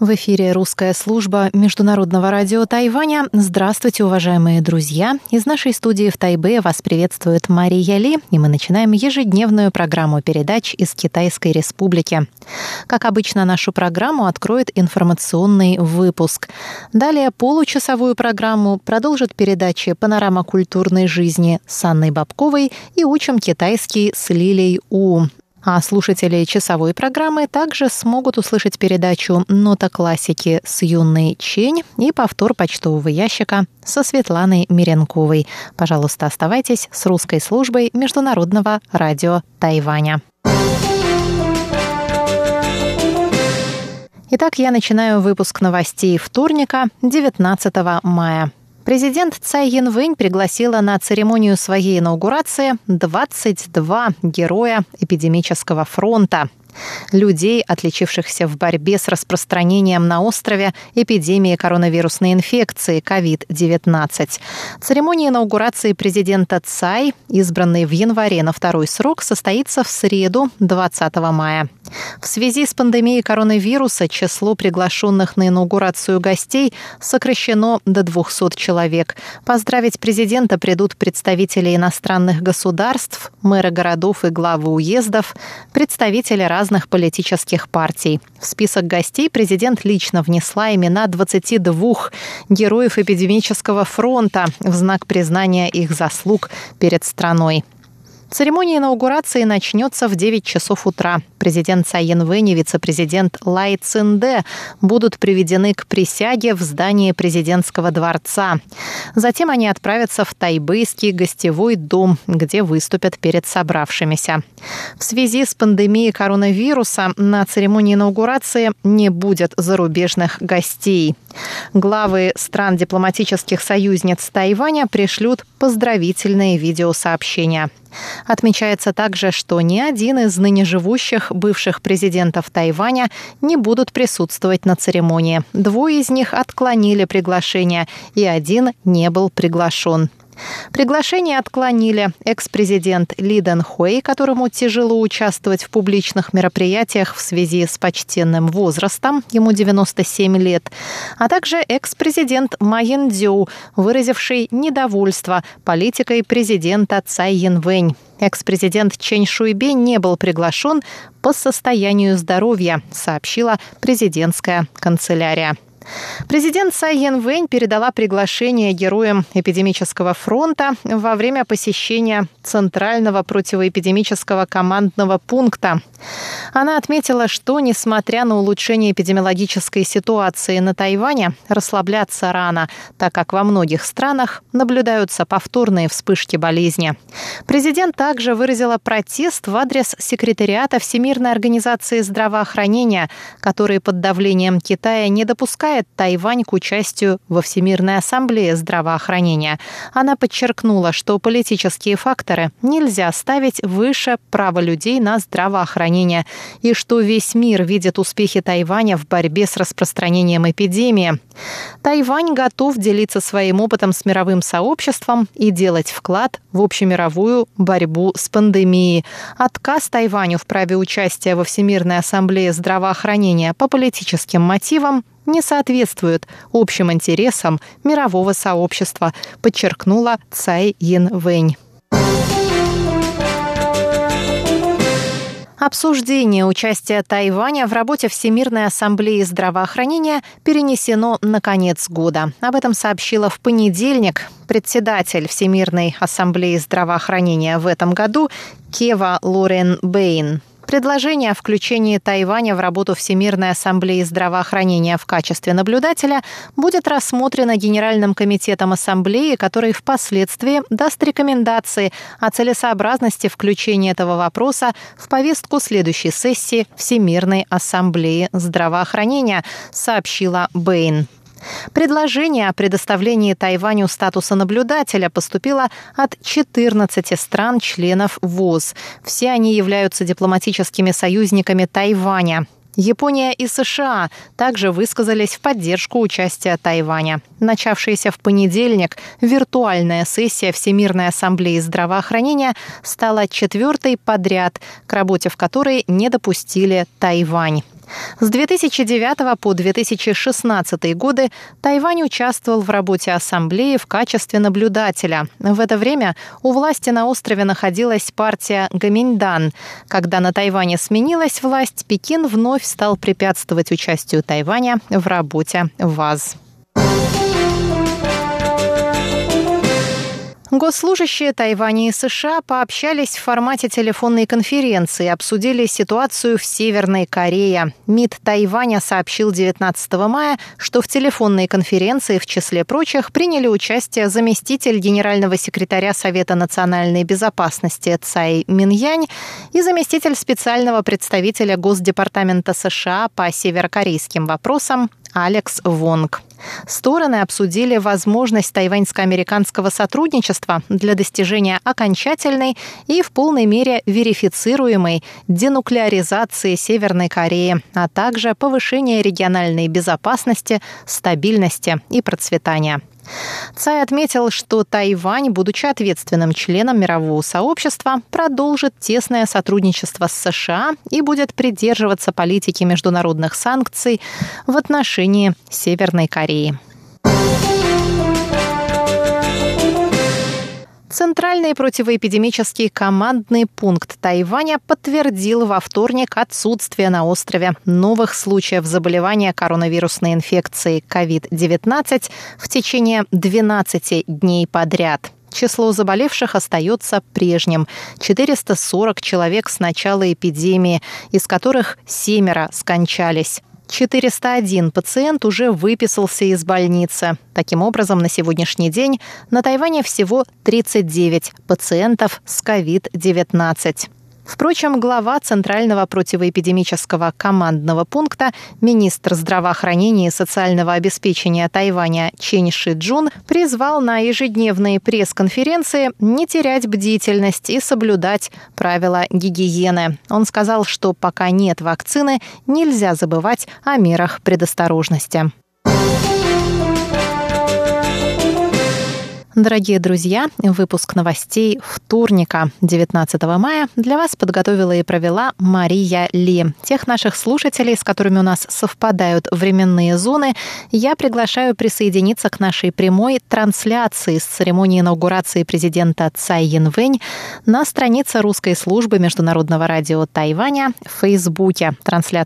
В эфире русская служба Международного радио Тайваня. Здравствуйте, уважаемые друзья! Из нашей студии в Тайбе вас приветствует Мария Ли, и мы начинаем ежедневную программу передач из Китайской Республики. Как обычно, нашу программу откроет информационный выпуск. Далее получасовую программу продолжит передачи «Панорама культурной жизни» с Анной Бабковой и «Учим китайский» с Лилей У. А слушатели часовой программы также смогут услышать передачу «Нота классики» с юной Чень и повтор почтового ящика со Светланой Миренковой. Пожалуйста, оставайтесь с русской службой Международного радио Тайваня. Итак, я начинаю выпуск новостей вторника, 19 мая. Президент Цай Янвэнь пригласила на церемонию своей инаугурации 22 героя эпидемического фронта людей, отличившихся в борьбе с распространением на острове эпидемии коронавирусной инфекции COVID-19. Церемония инаугурации президента Цай, избранной в январе на второй срок, состоится в среду 20 мая. В связи с пандемией коронавируса число приглашенных на инаугурацию гостей сокращено до 200 человек. Поздравить президента придут представители иностранных государств, мэры городов и главы уездов, представители разных политических партий. В список гостей президент лично внесла имена 22 героев эпидемического фронта в знак признания их заслуг перед страной. Церемония инаугурации начнется в 9 часов утра. Президент Цай Янвэнь и вице-президент Лай Цинде будут приведены к присяге в здании президентского дворца. Затем они отправятся в тайбэйский гостевой дом, где выступят перед собравшимися. В связи с пандемией коронавируса на церемонии инаугурации не будет зарубежных гостей. Главы стран дипломатических союзниц Тайваня пришлют поздравительные видеосообщения. Отмечается также, что ни один из ныне живущих бывших президентов Тайваня не будут присутствовать на церемонии. Двое из них отклонили приглашение, и один не был приглашен. Приглашение отклонили экс-президент Ли Дэн Хуэй, которому тяжело участвовать в публичных мероприятиях в связи с почтенным возрастом, ему 97 лет, а также экс-президент Ма Ян Цзю, выразивший недовольство политикой президента Цай Янвэнь. Экс-президент Чэнь Шуйбе не был приглашен по состоянию здоровья, сообщила президентская канцелярия. Президент Цай Янвэнь передала приглашение героям эпидемического фронта во время посещения Центрального противоэпидемического командного пункта. Она отметила, что, несмотря на улучшение эпидемиологической ситуации на Тайване, расслабляться рано, так как во многих странах наблюдаются повторные вспышки болезни. Президент также выразила протест в адрес секретариата Всемирной организации здравоохранения, который под давлением Китая не допускает призывает Тайвань к участию во Всемирной ассамблее здравоохранения. Она подчеркнула, что политические факторы нельзя ставить выше права людей на здравоохранение и что весь мир видит успехи Тайваня в борьбе с распространением эпидемии. Тайвань готов делиться своим опытом с мировым сообществом и делать вклад в общемировую борьбу с пандемией. Отказ Тайваню в праве участия во Всемирной ассамблее здравоохранения по политическим мотивам не соответствует общим интересам мирового сообщества, подчеркнула Цай Ин Вэнь. Обсуждение участия Тайваня в работе Всемирной ассамблеи здравоохранения перенесено на конец года. Об этом сообщила в понедельник председатель Всемирной ассамблеи здравоохранения в этом году Кева Лорен Бэйн. Предложение о включении Тайваня в работу Всемирной ассамблеи здравоохранения в качестве наблюдателя будет рассмотрено Генеральным комитетом ассамблеи, который впоследствии даст рекомендации о целесообразности включения этого вопроса в повестку следующей сессии Всемирной ассамблеи здравоохранения, сообщила Бэйн. Предложение о предоставлении Тайваню статуса наблюдателя поступило от 14 стран-членов ВОЗ. Все они являются дипломатическими союзниками Тайваня. Япония и США также высказались в поддержку участия Тайваня. Начавшаяся в понедельник виртуальная сессия Всемирной ассамблеи здравоохранения стала четвертой подряд, к работе в которой не допустили Тайвань. С 2009 по 2016 годы Тайвань участвовал в работе Ассамблеи в качестве наблюдателя. В это время у власти на острове находилась партия Гаминьдан. Когда на Тайване сменилась власть, Пекин вновь стал препятствовать участию Тайваня в работе ВАЗ. Госслужащие Тайваня и США пообщались в формате телефонной конференции, обсудили ситуацию в Северной Корее. МИД Тайваня сообщил 19 мая, что в телефонной конференции, в числе прочих, приняли участие заместитель генерального секретаря Совета национальной безопасности Цай Миньянь и заместитель специального представителя Госдепартамента США по северокорейским вопросам Алекс Вонг. Стороны обсудили возможность тайваньско-американского сотрудничества для достижения окончательной и в полной мере верифицируемой денуклеаризации Северной Кореи, а также повышения региональной безопасности, стабильности и процветания. Цай отметил, что Тайвань, будучи ответственным членом мирового сообщества, продолжит тесное сотрудничество с США и будет придерживаться политики международных санкций в отношении Северной Кореи. Центральный противоэпидемический командный пункт Тайваня подтвердил во вторник отсутствие на острове новых случаев заболевания коронавирусной инфекцией COVID-19 в течение 12 дней подряд. Число заболевших остается прежним – 440 человек с начала эпидемии, из которых семеро скончались. 401 пациент уже выписался из больницы. Таким образом, на сегодняшний день на Тайване всего 39 пациентов с COVID-19. Впрочем, глава Центрального противоэпидемического командного пункта, министр здравоохранения и социального обеспечения Тайваня Чен Ши Джун призвал на ежедневные пресс-конференции не терять бдительность и соблюдать правила гигиены. Он сказал, что пока нет вакцины, нельзя забывать о мерах предосторожности. Дорогие друзья, выпуск новостей вторника, 19 мая, для вас подготовила и провела Мария Ли. Тех наших слушателей, с которыми у нас совпадают временные зоны, я приглашаю присоединиться к нашей прямой трансляции с церемонии инаугурации президента Цай Янвэнь на странице русской службы Международного радио Тайваня в Фейсбуке. Трансляция